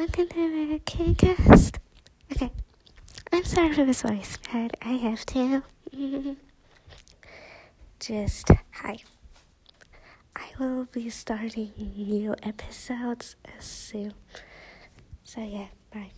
welcome to the K-Cast. Okay, I'm sorry for this voice, but I have to. Just hi. I will be starting new episodes soon. So yeah, bye.